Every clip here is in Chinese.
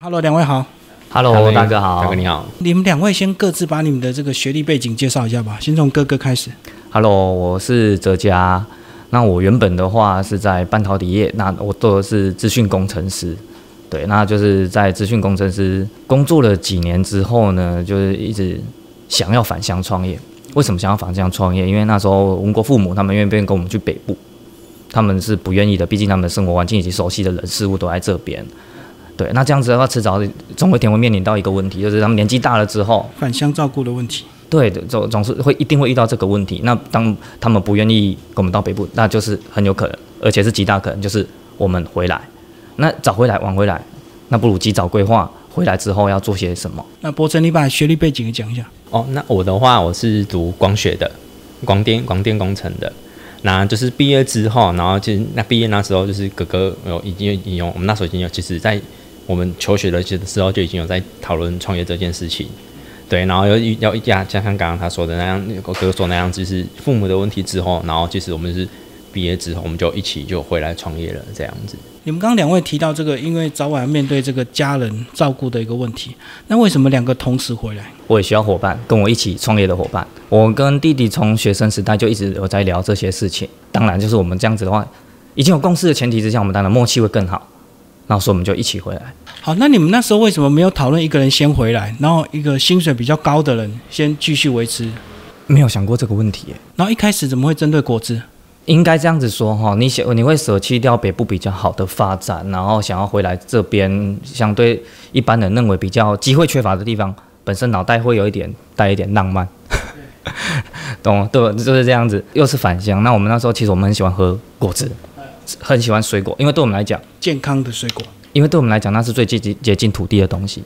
Hello，两位好。Hello，大哥好。大哥你好。你们两位先各自把你们的这个学历背景介绍一下吧。先从哥哥开始。Hello，我是哲嘉。那我原本的话是在半导体业，那我做的是资讯工程师。对，那就是在资讯工程师工作了几年之后呢，就是一直想要返乡创业。为什么想要返乡创业？因为那时候文国父母他们愿不愿意跟我们去北部？他们是不愿意的，毕竟他们的生活环境以及熟悉的人事物都在这边。对，那这样子的话，迟早总有一天会面临到一个问题，就是他们年纪大了之后，返乡照顾的问题。对的，总总是会一定会遇到这个问题。那当他们不愿意跟我们到北部，那就是很有可能，而且是极大可能，就是我们回来。那早回来晚回来，那不如及早规划回来之后要做些什么。那博成，你把学历背景也讲一下。哦，那我的话，我是读光学的，广电广电工程的。那就是毕业之后，然后就那毕业那时候，就是哥哥有已经有我们那时候已经有，其实在我们求学的时候就已经有在讨论创业这件事情。对，然后要要一家，像像刚刚他说的那样，我哥哥说那样，就是父母的问题之后，然后其实我们是毕业之后，我们就一起就回来创业了，这样子。你们刚刚两位提到这个，因为早晚要面对这个家人照顾的一个问题，那为什么两个同时回来？我也需要伙伴，跟我一起创业的伙伴。我跟弟弟从学生时代就一直有在聊这些事情。当然，就是我们这样子的话，已经有共识的前提之下，我们当然默契会更好。然后所以我们就一起回来。好，那你们那时候为什么没有讨论一个人先回来，然后一个薪水比较高的人先继续维持？没有想过这个问题耶。然后一开始怎么会针对果汁？应该这样子说哈，你想你会舍弃掉北部比较好的发展，然后想要回来这边，相对一般人认为比较机会缺乏的地方，本身脑袋会有一点带一点浪漫，懂吗？对，就是这样子。又是返乡，那我们那时候其实我们很喜欢喝果汁，很喜欢水果，因为对我们来讲，健康的水果，因为对我们来讲那是最接近接近土地的东西。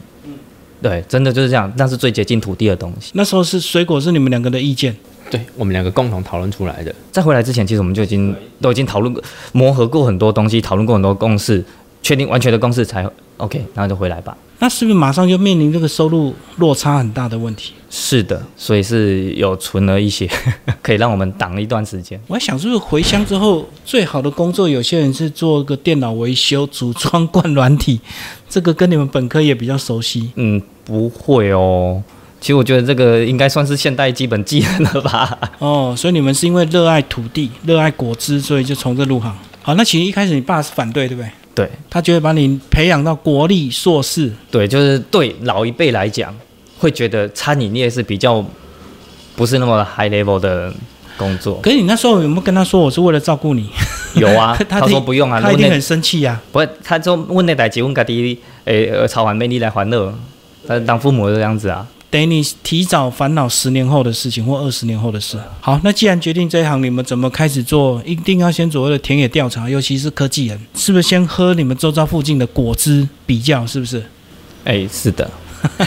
对，真的就是这样，那是最接近土地的东西。那时候是水果是你们两个的意见。对我们两个共同讨论出来的。在回来之前，其实我们就已经都已经讨论过、磨合过很多东西，讨论过很多共识，确定完全的公式才 OK，然后就回来吧。那是不是马上就面临这个收入落差很大的问题？是的，所以是有存了一些，可以让我们挡一段时间。我在想，是不是回乡之后最好的工作，有些人是做个电脑维修、组装、灌软体，这个跟你们本科也比较熟悉。嗯，不会哦。其实我觉得这个应该算是现代基本技能了吧。哦，所以你们是因为热爱土地、热爱果汁，所以就从这入行。好，那其实一开始你爸是反对，对不对？对，他觉得把你培养到国立硕士。对，就是对老一辈来讲，会觉得餐饮业是比较不是那么 high level 的工作。可是你那时候有没有跟他说我是为了照顾你？有啊，他 他说不用啊，他一定很生气啊。不，他就问那代结问家己，诶、呃，操完魅力来还乐，他当父母这样子啊。等于你提早烦恼十年后的事情或二十年后的事。好，那既然决定这一行，你们怎么开始做？一定要先所谓的田野调查，尤其是科技人，是不是先喝你们周遭附近的果汁比较？是不是？哎、是的，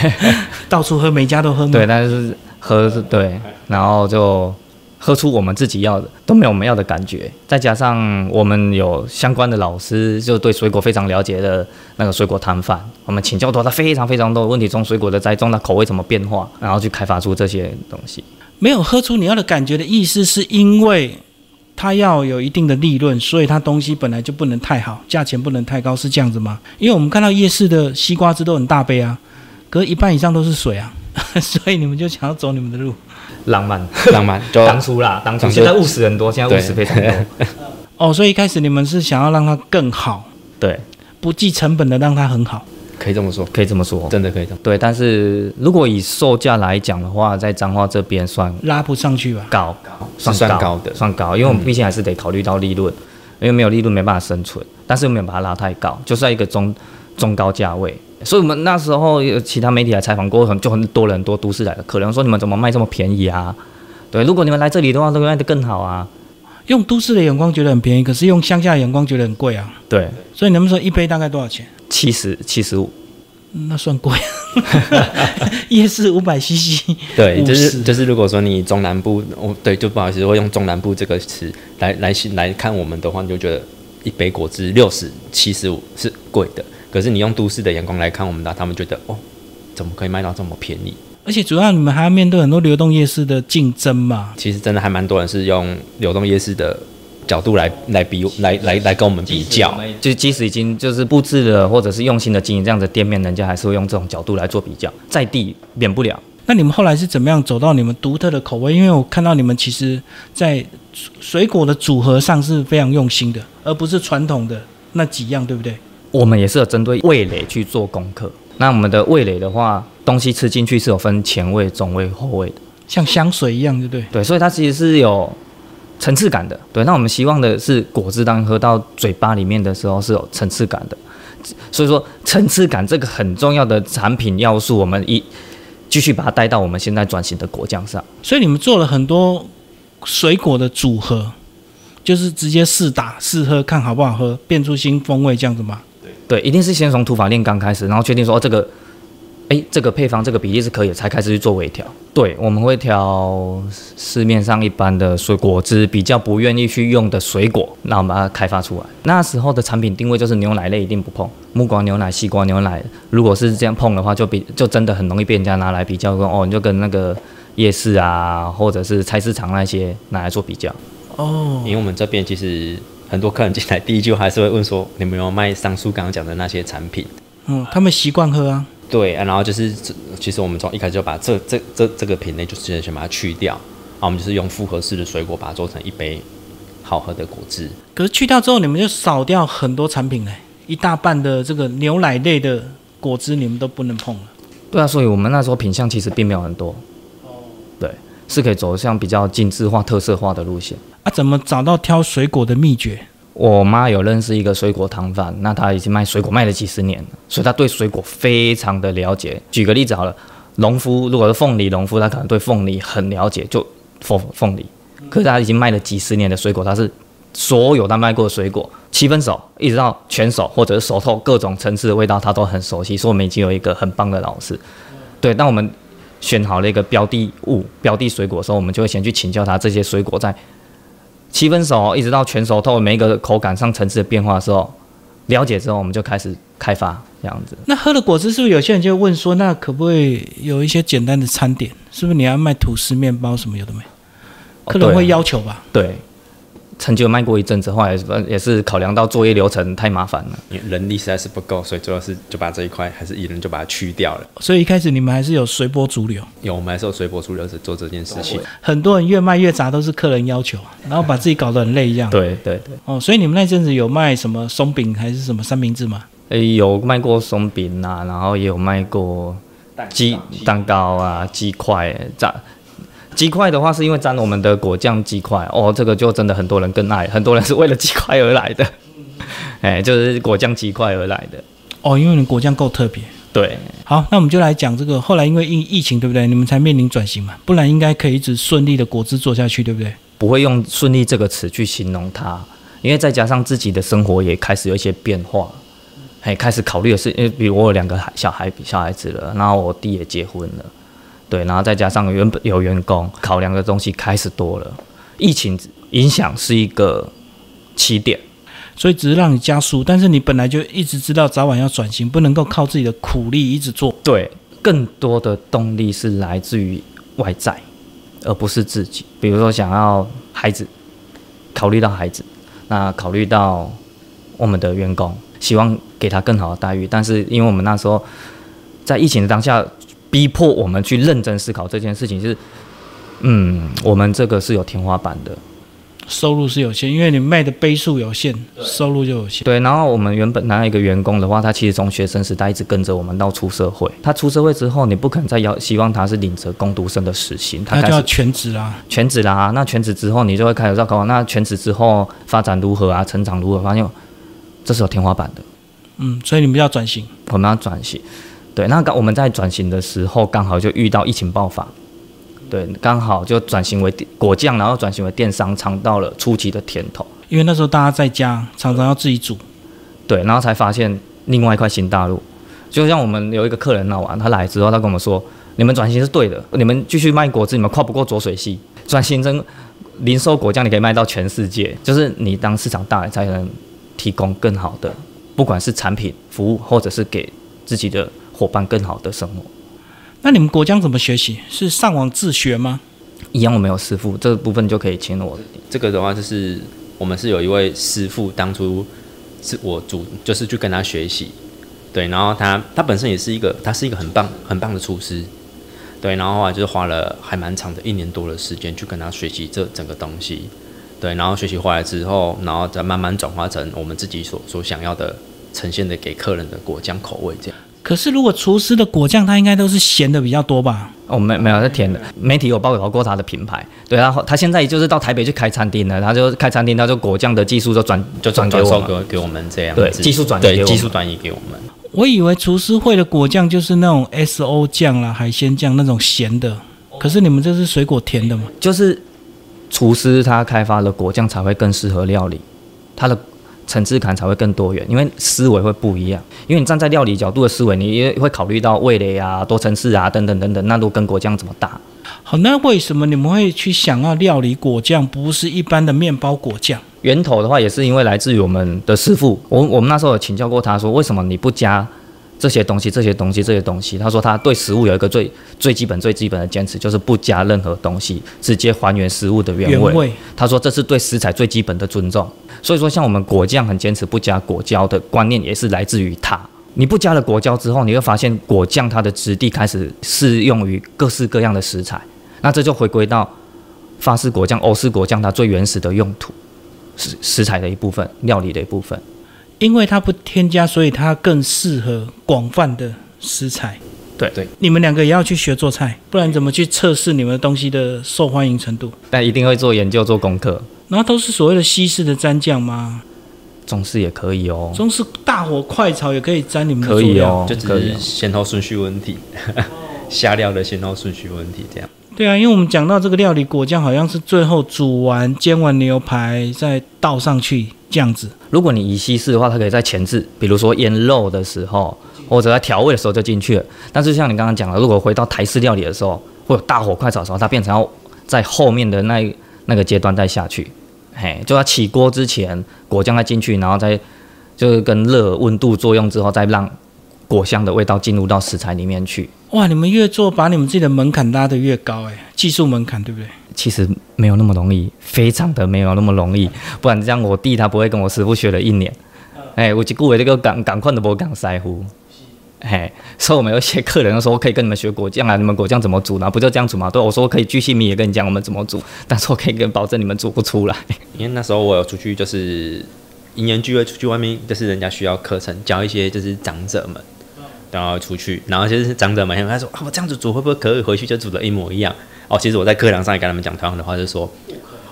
到处喝，每家都喝吗？对，但是喝是对，然后就喝出我们自己要的，都没有我们要的感觉。再加上我们有相关的老师，就对水果非常了解的那个水果摊贩，我们请教过他非常非常多的问题，从水果的栽种到口味怎么变化，然后去开发出这些东西。没有喝出你要的感觉的意思，是因为它要有一定的利润，所以它东西本来就不能太好，价钱不能太高，是这样子吗？因为我们看到夜市的西瓜汁都很大杯啊，可是一半以上都是水啊，所以你们就想要走你们的路。浪漫，浪漫 就当初啦，当初现在务实很多，现在务实非常多。哦，所以一开始你们是想要让它更好，对，不计成本的让它很好。可以这么说，可以这么说。真的可以这么。对，但是如果以售价来讲的话，在彰化这边算拉不上去吧？高，是算高的算高，因为我们毕竟还是得考虑到利润，因为没有利润没办法生存，但是又没有把它拉太高，就是在一个中中高价位。所以我们那时候有其他媒体来采访过，很就很多人很多都市来的可能说你们怎么卖这么便宜啊？对，如果你们来这里的话，都会卖得更好啊。用都市的眼光觉得很便宜，可是用乡下的眼光觉得很贵啊。对，所以你们说一杯大概多少钱？七十七十五，那算贵，夜市五百 CC，对，就是就是，如果说你中南部，哦，对，就不好意思，会用中南部这个词来来来看我们的话，你就觉得一杯果汁六十七十五是贵的。可是你用都市的眼光来看我们的，他们觉得哦，怎么可以卖到这么便宜？而且主要你们还要面对很多流动夜市的竞争嘛。其实真的还蛮多人是用流动夜市的角度来来比来来来跟我们比较。就即使已经就是布置了或者是用心的经营这样的店面，人家还是会用这种角度来做比较，在地免不了。那你们后来是怎么样走到你们独特的口味？因为我看到你们其实，在水果的组合上是非常用心的，而不是传统的那几样，对不对？我们也是有针对味蕾去做功课。那我们的味蕾的话，东西吃进去是有分前味、中味、后味的，像香水一样，对不对？对，所以它其实是有层次感的。对，那我们希望的是果汁当喝到嘴巴里面的时候是有层次感的。所以说，层次感这个很重要的产品要素，我们一。继续把它带到我们现在转型的果酱上，所以你们做了很多水果的组合，就是直接试打试喝，看好不好喝，变出新风味这样子吗？对对，一定是先从土法炼钢开始，然后确定说哦这个。哎，这个配方这个比例是可以，才开始去做微调。对，我们会调市面上一般的水果汁比较不愿意去用的水果，那我们把它开发出来。那时候的产品定位就是牛奶类一定不碰，木瓜牛奶、西瓜牛奶，如果是这样碰的话，就比就真的很容易被人家拿来比较，跟哦，你就跟那个夜市啊，或者是菜市场那些拿来做比较。哦，因为我们这边其实很多客人进来，第一句还是会问说，你们有卖上述刚刚讲的那些产品？嗯，他们习惯喝啊。对，然后就是，其实我们从一开始就把这这这这个品类，就直接先把它去掉，啊我们就是用复合式的水果把它做成一杯好喝的果汁。可是去掉之后，你们就少掉很多产品嘞，一大半的这个牛奶类的果汁你们都不能碰了。对啊，所以我们那时候品相其实并没有很多。哦。对，是可以走向比较精致化、特色化的路线。啊，怎么找到挑水果的秘诀？我妈有认识一个水果摊贩，那他已经卖水果卖了几十年了，所以他对水果非常的了解。举个例子好了，农夫如果是凤梨农夫，他可能对凤梨很了解，就凤凤梨。可是他已经卖了几十年的水果，他是所有他卖过的水果，七分熟一直到全熟或者是熟透各种层次的味道，他都很熟悉。所以我们已经有一个很棒的老师。对，当我们选好了一个标的物、标的水果的时候，我们就会先去请教他这些水果在。七分熟一直到全熟透，每一个口感上层次的变化的时候，了解之后，我们就开始开发这样子。那喝了果汁，是不是有些人就问说，那可不可以有一些简单的餐点？是不是你要卖吐司、面包什么有的没？客人会要求吧？对。曾经卖过一阵子，后来也是考量到作业流程太麻烦了，人力实在是不够，所以主要是就把这一块还是一人就把它去掉了。所以一开始你们还是有随波逐流，有我们还是有随波逐流是做这件事情。很多人越卖越杂，都是客人要求，然后把自己搞得很累一样。对对对。哦，所以你们那阵子有卖什么松饼还是什么三明治吗？诶，有卖过松饼啊，然后也有卖过鸡蛋糕啊、鸡块炸。鸡块的话，是因为沾我们的果酱鸡块哦，这个就真的很多人更爱，很多人是为了鸡块而来的，哎，就是果酱鸡块而来的哦，因为你果酱够特别。对，好，那我们就来讲这个，后来因为疫疫情，对不对？你们才面临转型嘛，不然应该可以一直顺利的果汁做下去，对不对？不会用顺利这个词去形容它，因为再加上自己的生活也开始有一些变化，哎，开始考虑的是，因为比如我有两个孩小孩，小孩子了，然后我弟也结婚了。对，然后再加上原本有员工，考量的东西开始多了。疫情影响是一个起点，所以只是让你加速，但是你本来就一直知道早晚要转型，不能够靠自己的苦力一直做。对，更多的动力是来自于外在，而不是自己。比如说想要孩子，考虑到孩子，那考虑到我们的员工，希望给他更好的待遇。但是因为我们那时候在疫情的当下。逼迫我们去认真思考这件事情，是，嗯，我们这个是有天花板的，收入是有限，因为你卖的杯数有限，收入就有限。对，然后我们原本拿一个员工的话，他其实从学生时代一直跟着我们到出社会，他出社会之后，你不可能再要希望他是领着工读生的时薪，他就要全职啦，全职啦。那全职之后，你就会开始考，那全职之后发展如何啊？成长如何？发现这是有天花板的。嗯，所以你们要转型，我们要转型。对，那刚我们在转型的时候，刚好就遇到疫情爆发，对，刚好就转型为果酱，然后转型为电商，尝到了初期的甜头。因为那时候大家在家，常常要自己煮，对，然后才发现另外一块新大陆。就像我们有一个客人闹完，他来之后，他跟我们说：“你们转型是对的，你们继续卖果汁，你们跨不过浊水溪，转型成零售果酱，你可以卖到全世界。就是你当市场大了，才能提供更好的，不管是产品、服务，或者是给自己的。”伙伴更好的生活。那你们果酱怎么学习？是上网自学吗？一样，我没有师傅，这部分就可以请我。这个的话，就是我们是有一位师傅，当初是我主，就是去跟他学习，对，然后他他本身也是一个，他是一个很棒很棒的厨师，对，然后后来就是花了还蛮长的一年多的时间去跟他学习这整个东西，对，然后学习回来之后，然后再慢慢转化成我们自己所所想要的呈现的给客人的果酱口味这样。可是如果厨师的果酱，它应该都是咸的比较多吧？哦，没没有是甜的。媒体有报道过他的品牌，对，然后他现在就是到台北去开餐厅了，他就开餐厅，他就果酱的技术就转就转给我们，转授给给我们这样子，对技术转移技术转移给我们。我以为厨师会的果酱就是那种 S O 酱啦、海鲜酱那种咸的，可是你们这是水果甜的嘛？就是厨师他开发的果酱才会更适合料理，他的层次感才会更多元，因为思维会不一样。因为你站在料理角度的思维，你也会考虑到味蕾啊、多层次啊等等等等，那都跟果酱怎么搭？好，那为什么你们会去想要料理果酱，不是一般的面包果酱？源头的话，也是因为来自于我们的师傅。我我们那时候有请教过他说，为什么你不加这些东西、这些东西、这些东西？他说他对食物有一个最最基本、最基本的坚持，就是不加任何东西，直接还原食物的原味。原味他说这是对食材最基本的尊重。所以说，像我们果酱很坚持不加果胶的观念，也是来自于他。你不加了果胶之后，你会发现果酱它的质地开始适用于各式各样的食材。那这就回归到法式果酱、欧式果酱它最原始的用途，食食材的一部分，料理的一部分。因为它不添加，所以它更适合广泛的食材。对对，你们两个也要去学做菜，不然怎么去测试你们的东西的受欢迎程度？但一定会做研究、做功课。然后都是所谓的西式的蘸酱吗？中式也可以哦，中式大火快炒也可以沾你们的可以哦，就只可以哦。是先后顺序问题，下料的先后顺序问题这样。对啊，因为我们讲到这个料理果酱，好像是最后煮完煎完牛排再倒上去这样子。如果你以西式的话，它可以在前置，比如说腌肉的时候，或者在调味的时候就进去了。但是像你刚刚讲的，如果回到台式料理的时候，会有大火快炒的时候，它变成要在后面的那那个阶段再下去，嘿，就要起锅之前，果酱再进去，然后再就是跟热温度作用之后，再让果香的味道进入到食材里面去。哇，你们越做把你们自己的门槛拉得越高，哎，技术门槛对不对？其实没有那么容易，非常的没有那么容易。不然这样，我弟他不会跟我师傅学了一年。哎，我一句话这个赶赶快的不讲腮乎。嘿，所以我们有些客人说可以跟你们学果酱啊，你们果酱怎么煮呢？不就这样煮吗？对，我说可以巨细靡遗跟你讲我们怎么煮，但是我可以跟保证你们煮不出来。因为那时候我有出去，就是一年聚会出去外面，就是人家需要课程教一些就是长者们，然后出去，然后就是长者们他说啊，我这样子煮会不会可以回去就煮的一模一样？哦，其实我在课堂上也跟他们讲同样的话，就是说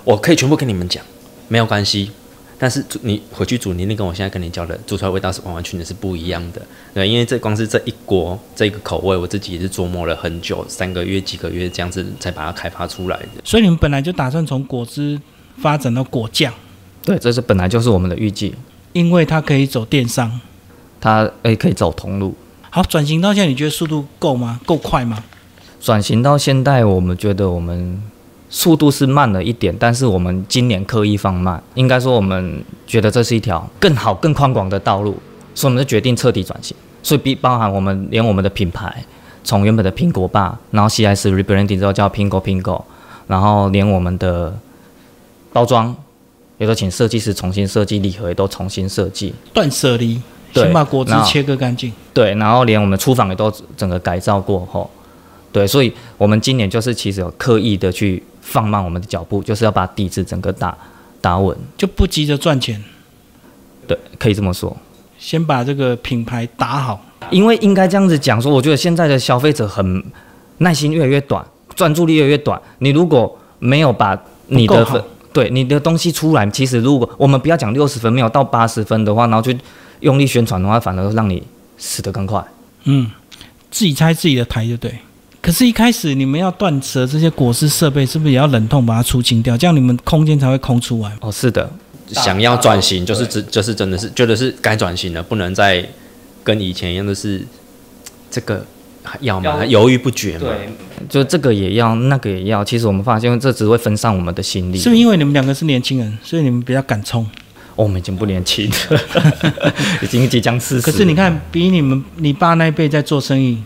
我可以全部跟你们讲，没有关系。但是煮你回去煮，你一定跟我现在跟你教的煮出来味道是完完全全是不一样的。对，因为这光是这一锅这个口味，我自己也是琢磨了很久，三个月几个月这样子才把它开发出来的。所以你们本来就打算从果汁发展到果酱，对，这是本来就是我们的预计，因为它可以走电商。它诶可以走通路。好，转型到现在，你觉得速度够吗？够快吗？转型到现在，我们觉得我们速度是慢了一点，但是我们今年刻意放慢。应该说，我们觉得这是一条更好、更宽广的道路，所以我们就决定彻底转型。所以，比包含我们连我们的品牌，从原本的苹果爸，然后 CS rebranding 之后叫苹果苹果，然后连我们的包装，也都请设计师重新设计，礼盒也都重新设计。断舍离，对先把果汁切割干净。对，然后连我们厨房也都整个改造过后，对，所以我们今年就是其实有刻意的去放慢我们的脚步，就是要把底子整个打打稳，就不急着赚钱，对，可以这么说。先把这个品牌打好。因为应该这样子讲说，我觉得现在的消费者很耐心越来越短，专注力越来越短。你如果没有把你的分对你的东西出来，其实如果我们不要讲六十分，没有到八十分的话，然后去用力宣传的话，反而让你死得更快。嗯，自己拆自己的台就对。可是，一开始你们要断舍这些果实设备，是不是也要冷痛把它出清掉？这样你们空间才会空出来。哦，是的，想要转型，就是只就是真的是觉得是该转型了，不能再跟以前一样的是这个要吗？犹豫不决嘛。就这个也要，那个也要。其实我们发现这只会分散我们的心力。是不是因为你们两个是年轻人，所以你们比较敢冲？哦，我们已经不年轻了，已经即将四十。可是你，看，比你们你爸那一辈在做生意，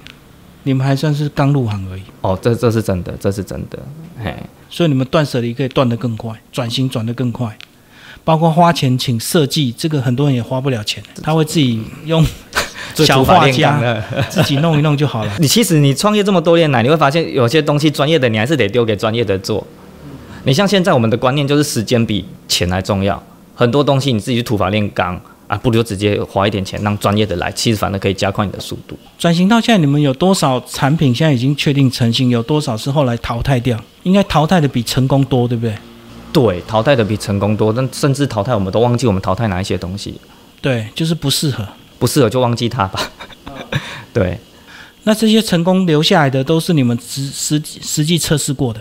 你们还算是刚入行而已，哦，这这是真的，这是真的。嘿，所以你们断舍离可以断得更快，转型转得更快。包括花钱请设计，这个很多人也花不了钱，他会自己用 小画家 自己弄一弄就好了。你其实你创业这么多年来，你会发现有些东西专业的你还是得丢给专业的做。你像现在我们的观念就是时间比钱还重要，很多东西你自己去土法炼钢啊，不如就直接花一点钱让专业的来，其实反而可以加快你的速度。转型到现在，你们有多少产品现在已经确定成型？有多少是后来淘汰掉？应该淘汰的比成功多，对不对？对，淘汰的比成功多，但甚至淘汰我们都忘记我们淘汰哪一些东西。对，就是不适合，不适合就忘记它吧。对，那这些成功留下来的都是你们实实实际测试过的，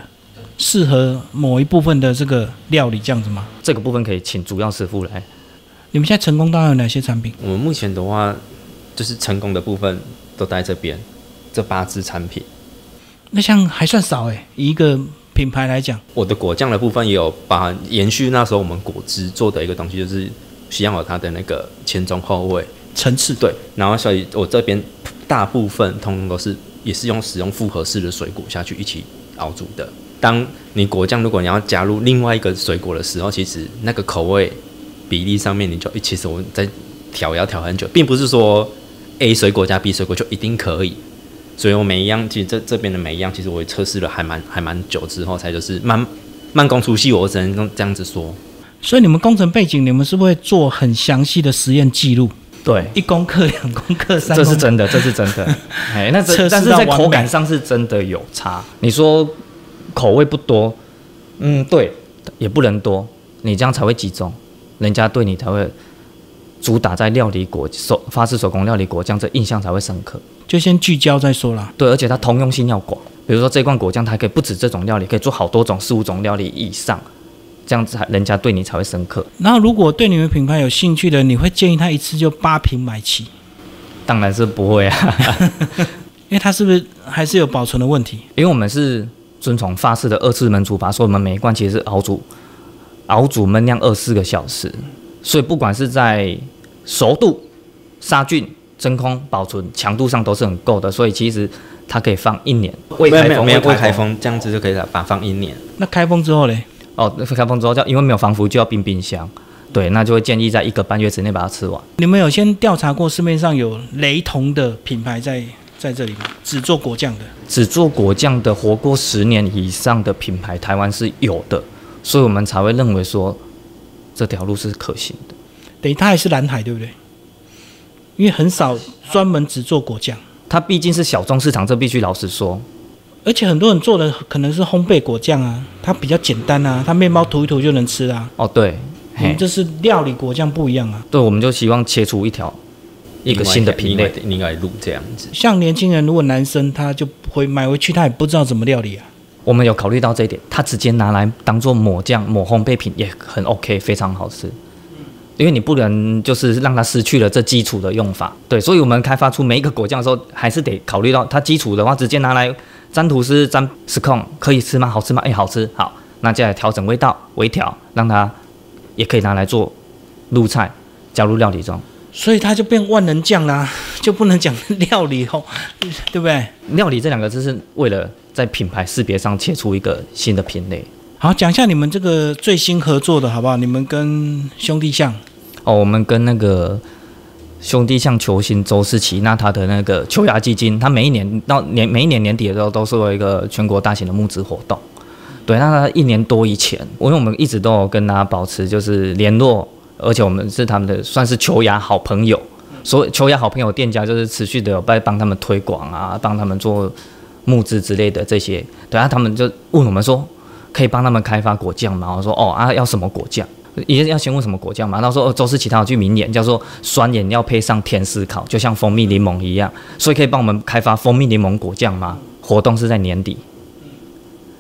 适合某一部分的这个料理这样子吗？这个部分可以请主要师傅来。你们现在成功大概有哪些产品？我们目前的话，就是成功的部分都在这边，这八支产品。那像还算少诶，一个品牌来讲，我的果酱的部分也有把延续那时候我们果汁做的一个东西，就是需要有它的那个前中后味层次。对，然后所以我这边大部分通通都是也是用使用复合式的水果下去一起熬煮的。当你果酱如果你要加入另外一个水果的时候，其实那个口味。比例上面，你就其实我在调要调很久，并不是说 A 水果加 B 水果就一定可以。所以我每一样，其实这这边的每一样，其实我测试了还蛮还蛮久之后，才就是慢慢工出细，我只能这样子说。所以你们工程背景，你们是不是会做很详细的实验记录？对，一公克、两公克、三，这是真的，这是真的。哎，那这但是在口感上是真的有差。你说口味不多，嗯，对，也不能多，你这样才会集中。人家对你才会主打在料理果手法式手工料理果酱，这印象才会深刻。就先聚焦再说啦。对，而且它通用性要广。比如说这罐果酱，它可以不止这种料理，可以做好多种、四五种料理以上，这样子才人家对你才会深刻。然后，如果对你们品牌有兴趣的，你会建议他一次就八瓶买齐？当然是不会啊，因为它是不是还是有保存的问题？因为我们是遵从法式的二次焖煮法，所以我们每一罐其实是熬煮。熬煮焖酿二四个小时，所以不管是在熟度、杀菌、真空保存强度上都是很够的，所以其实它可以放一年。未开封，没有未开封，这样子就可以把它放一年。那开封之后嘞？哦，开封之后就因为没有防腐，就要冰冰箱。对，那就会建议在一个半月之内把它吃完。你们有先调查过市面上有雷同的品牌在在这里吗？只做果酱的？只做果酱的活过十年以上的品牌，台湾是有的。所以我们才会认为说这条路是可行的。等于它还是蓝海，对不对？因为很少专门只做果酱，它毕竟是小众市场，这必须老实说。而且很多人做的可能是烘焙果酱啊，它比较简单啊，它面包涂一涂就能吃啊。哦，对，我们这是料理果酱不一样啊。对，我们就希望切出一条一个新的品类，另外路这样子。像年轻人，如果男生他就会买回去，他也不知道怎么料理啊。我们有考虑到这一点，他直接拿来当做抹酱、抹烘焙品也很 OK，非常好吃。因为你不能就是让它失去了这基础的用法，对，所以我们开发出每一个果酱的时候，还是得考虑到它基础的话，直接拿来沾吐司、沾 scone 可以吃吗？好吃吗？哎，好吃，好，那接下来调整味道，微调，让它也可以拿来做入菜，加入料理中。所以它就变万能酱啦，就不能讲料理哦，对不对？料理这两个字是为了在品牌识别上切出一个新的品类。好，讲一下你们这个最新合作的好不好？你们跟兄弟象哦，我们跟那个兄弟象球星周世奇，那他的那个秋芽基金，他每一年到年每一年年底的时候都是有一个全国大型的募资活动。对，那他一年多以前，因为我们一直都有跟他保持就是联络。而且我们是他们的算是球牙好朋友，所以球牙好朋友店家就是持续的有在帮他们推广啊，帮他们做募资之类的这些。对啊，他们就问我们说，可以帮他们开发果酱吗？我说哦啊，要什么果酱？也要先问什么果酱嘛。然后说哦，周氏其他有句名言叫做酸盐要配上甜思考，就像蜂蜜柠檬一样，所以可以帮我们开发蜂蜜柠檬果酱吗？活动是在年底，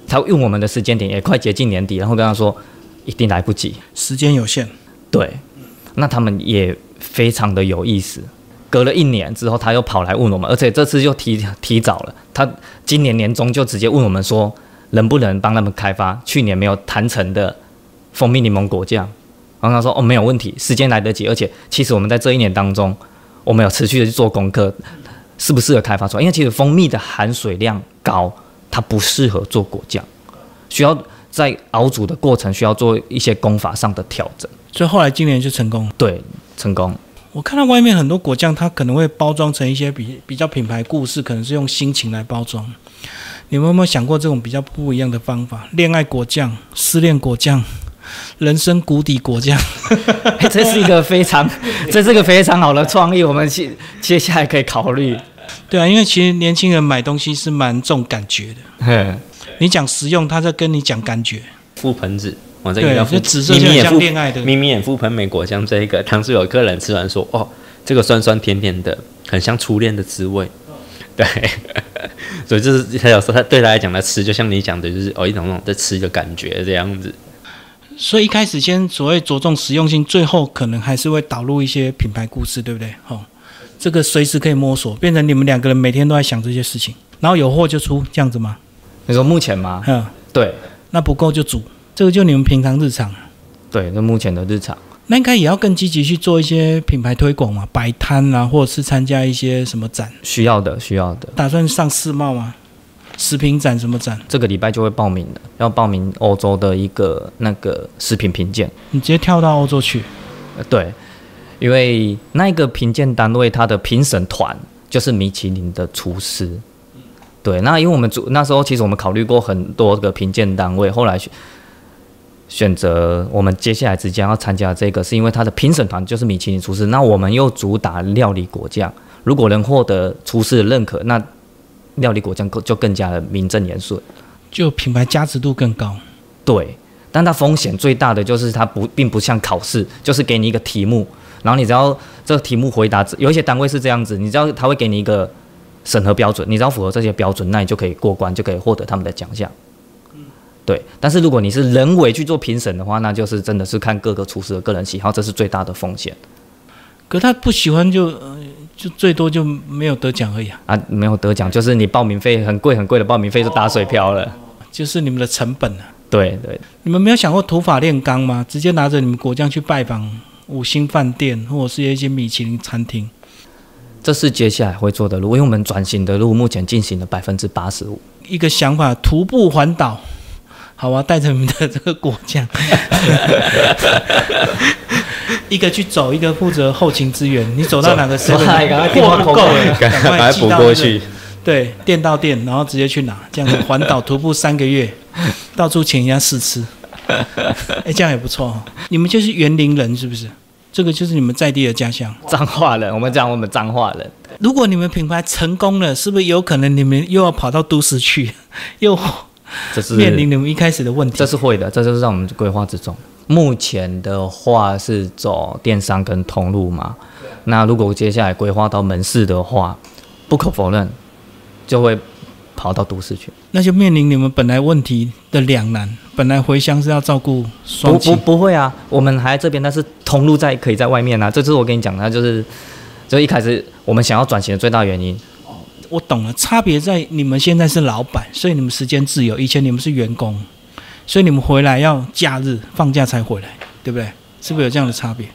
他用我们的时间点也快接近年底，然后跟他说一定来不及，时间有限。对，那他们也非常的有意思。隔了一年之后，他又跑来问我们，而且这次又提提早了。他今年年中就直接问我们说，能不能帮他们开发去年没有谈成的蜂蜜柠檬果酱？然后他说，哦，没有问题，时间来得及。而且其实我们在这一年当中，我们有持续的去做功课，适不适合开发出来？因为其实蜂蜜的含水量高，它不适合做果酱，需要。在熬煮的过程需要做一些功法上的调整，所以后来今年就成功了。对，成功。我看到外面很多果酱，它可能会包装成一些比比较品牌故事，可能是用心情来包装。你们有没有想过这种比较不一样的方法？恋爱果酱、失恋果酱、人生谷底果酱，这是一个非常，这是个非常好的创意，我们接接下来可以考虑。对啊，因为其实年轻人买东西是蛮重感觉的。你讲实用，他在跟你讲感觉。覆盆子，我这对，个就紫色就很像恋爱的。咪咪眼覆盆莓果酱这一个，当时有客人吃完说：“哦，这个酸酸甜甜的，很像初恋的滋味。”对，所以就是他有时候他对他来讲，他吃就像你讲的，就是哦一种那种在吃的感觉这样子。所以一开始先所谓着重实用性，最后可能还是会导入一些品牌故事，对不对？哦，这个随时可以摸索，变成你们两个人每天都在想这些事情，然后有货就出，这样子吗？你说目前吗？嗯，对，那不够就煮，这个就你们平常日常。对，那目前的日常。那应该也要更积极去做一些品牌推广嘛，摆摊啊，或者是参加一些什么展。需要的，需要的。打算上世贸吗？食品展什么展？这个礼拜就会报名的，要报名欧洲的一个那个食品评鉴。你直接跳到欧洲去？呃，对，因为那个评鉴单位它的评审团就是米其林的厨师。对，那因为我们主那时候其实我们考虑过很多个评鉴单位，后来选择我们接下来即将要参加这个，是因为它的评审团就是米其林厨师。那我们又主打料理果酱，如果能获得厨师的认可，那料理果酱就更加的名正言顺，就品牌价值度更高。对，但它风险最大的就是它不并不像考试，就是给你一个题目，然后你只要这个题目回答，有一些单位是这样子，你知道他会给你一个审核标准，你只要符合这些标准，那你就可以过关，就可以获得他们的奖项。对，但是如果你是人为去做评审的话，那就是真的是看各个厨师的个人喜好，这是最大的风险。可他不喜欢就就最多就没有得奖而已啊！啊，没有得奖，就是你报名费很贵很贵的报名费就打水漂了，就是你们的成本啊。对对，你们没有想过土法炼钢吗？直接拿着你们果酱去拜访五星饭店或者是一些米其林餐厅？这是接下来会做的路，因为我们转型的路目前进行了百分之八十五。一个想法，徒步环岛。好啊，带着你们的这个果酱，一个去走，一个负责后勤资源。你走到哪个时候货不够了，赶快补过去。对，店到店，然后直接去拿，这样子环岛徒步三个月，到处请人家试吃。哎，这样也不错。你们就是园林人是不是？这个就是你们在地的家乡。脏话人，我们讲我们脏话人。如果你们品牌成功了，是不是有可能你们又要跑到都市去，又这是面临你们一开始的问题？这是会的，这就是在我们规划之中。目前的话是走电商跟通路嘛。那如果接下来规划到门市的话，不可否认。就会跑到都市去，那就面临你们本来问题的两难。本来回乡是要照顾双不不不会啊，我们还在这边，但是通路在可以在外面啊。这是我跟你讲的，就是就一开始我们想要转型的最大原因。我懂了，差别在你们现在是老板，所以你们时间自由；以前你们是员工，所以你们回来要假日放假才回来，对不对？是不是有这样的差别？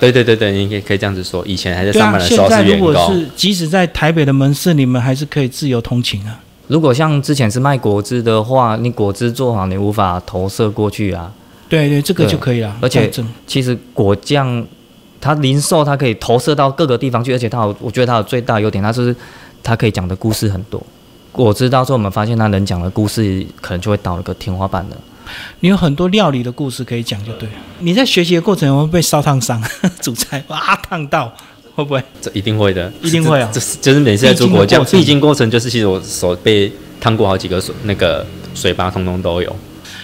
对对对对，你可以可以这样子说。以前还在上班的时候是员工。现在如果是即使在台北的门市，你们还是可以自由通勤啊。如果像之前是卖果汁的话，你果汁做好，你无法投射过去啊。对对，这个就可以了。而且其实果酱它零售，它可以投射到各个地方去，而且它有，我觉得它有最大优点，它是它可以讲的故事很多。果汁到时候我们发现他能讲的故事，可能就会到一个天花板了。你有很多料理的故事可以讲，就对了。你在学习的过程会被烧烫伤，煮菜哇烫到，会不会？这一定会的，一定会啊！这是就是每次在煮果酱，必经过程就是其实我手被烫过好几个水，那个水疤通通都有。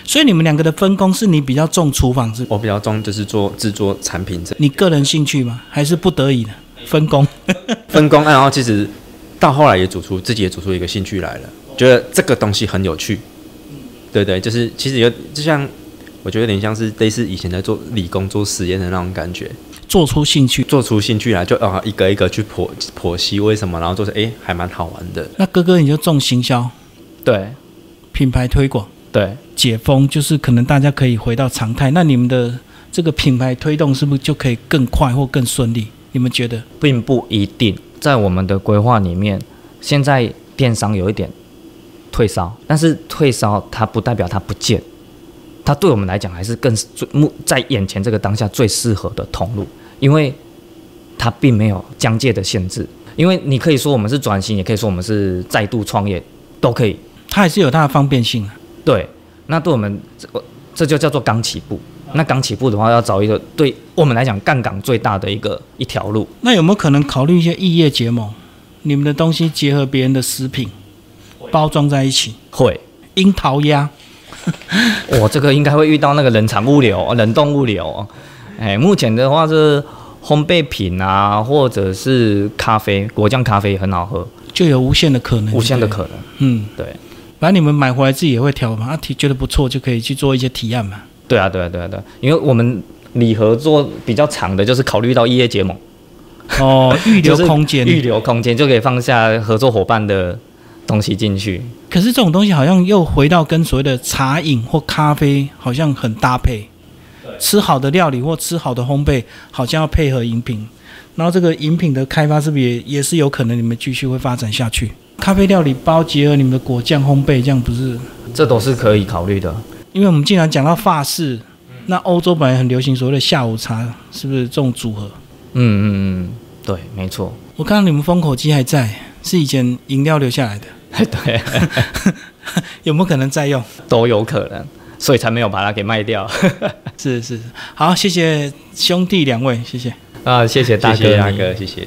所以你们两个的分工是你比较重厨房是？我比较重就是做制作产品这。你个人兴趣吗？还是不得已的分工？分工，然后其实到后来也煮出自己也煮出一个兴趣来了，觉得这个东西很有趣。对对，就是其实有就像，我觉得有点像是类似以前在做理工做实验的那种感觉，做出兴趣，做出兴趣来，就啊一个一个去剖剖析为什么，然后做成哎还蛮好玩的。那哥哥你就重行销，对，品牌推广，对，解封就是可能大家可以回到常态，那你们的这个品牌推动是不是就可以更快或更顺利？你们觉得？并不一定，在我们的规划里面，现在电商有一点。退烧，但是退烧它不代表它不见，它对我们来讲还是更最目在眼前这个当下最适合的通路，因为它并没有疆界的限制。因为你可以说我们是转型，也可以说我们是再度创业，都可以。它还是有它的方便性啊。对，那对我们这这就叫做刚起步。那刚起步的话，要找一个对我们来讲杠杆最大的一个一条路。那有没有可能考虑一些异业结盟？你们的东西结合别人的食品，包装在一起？会，樱桃鸭。我 这个应该会遇到那个冷藏物流、冷冻物流。哎，目前的话是烘焙品啊，或者是咖啡，果酱咖啡很好喝，就有无限的可能，无限的可能。嗯，对。反正你们买回来自己也会调嘛，啊，体觉得不错就可以去做一些提案嘛。对啊，对啊，对啊，对，因为我们礼盒做比较长的，就是考虑到异业结盟，哦，预留 空间，预留空间就可以放下合作伙伴的东西进去。可是这种东西好像又回到跟所谓的茶饮或咖啡好像很搭配，吃好的料理或吃好的烘焙，好像要配合饮品。然后这个饮品的开发是不是也也是有可能你们继续会发展下去？咖啡料理包结合你们的果酱烘焙，这样不是？这都是可以考虑的。因为我们既然讲到法式，那欧洲本来很流行所谓的下午茶，是不是这种组合？嗯嗯嗯，对，没错。我看到你们封口机还在，是以前饮料留下来的。对，有没有可能再用？都有可能，所以才没有把它给卖掉。是是，好，谢谢兄弟两位，谢谢。啊，谢谢大哥，大哥，谢谢。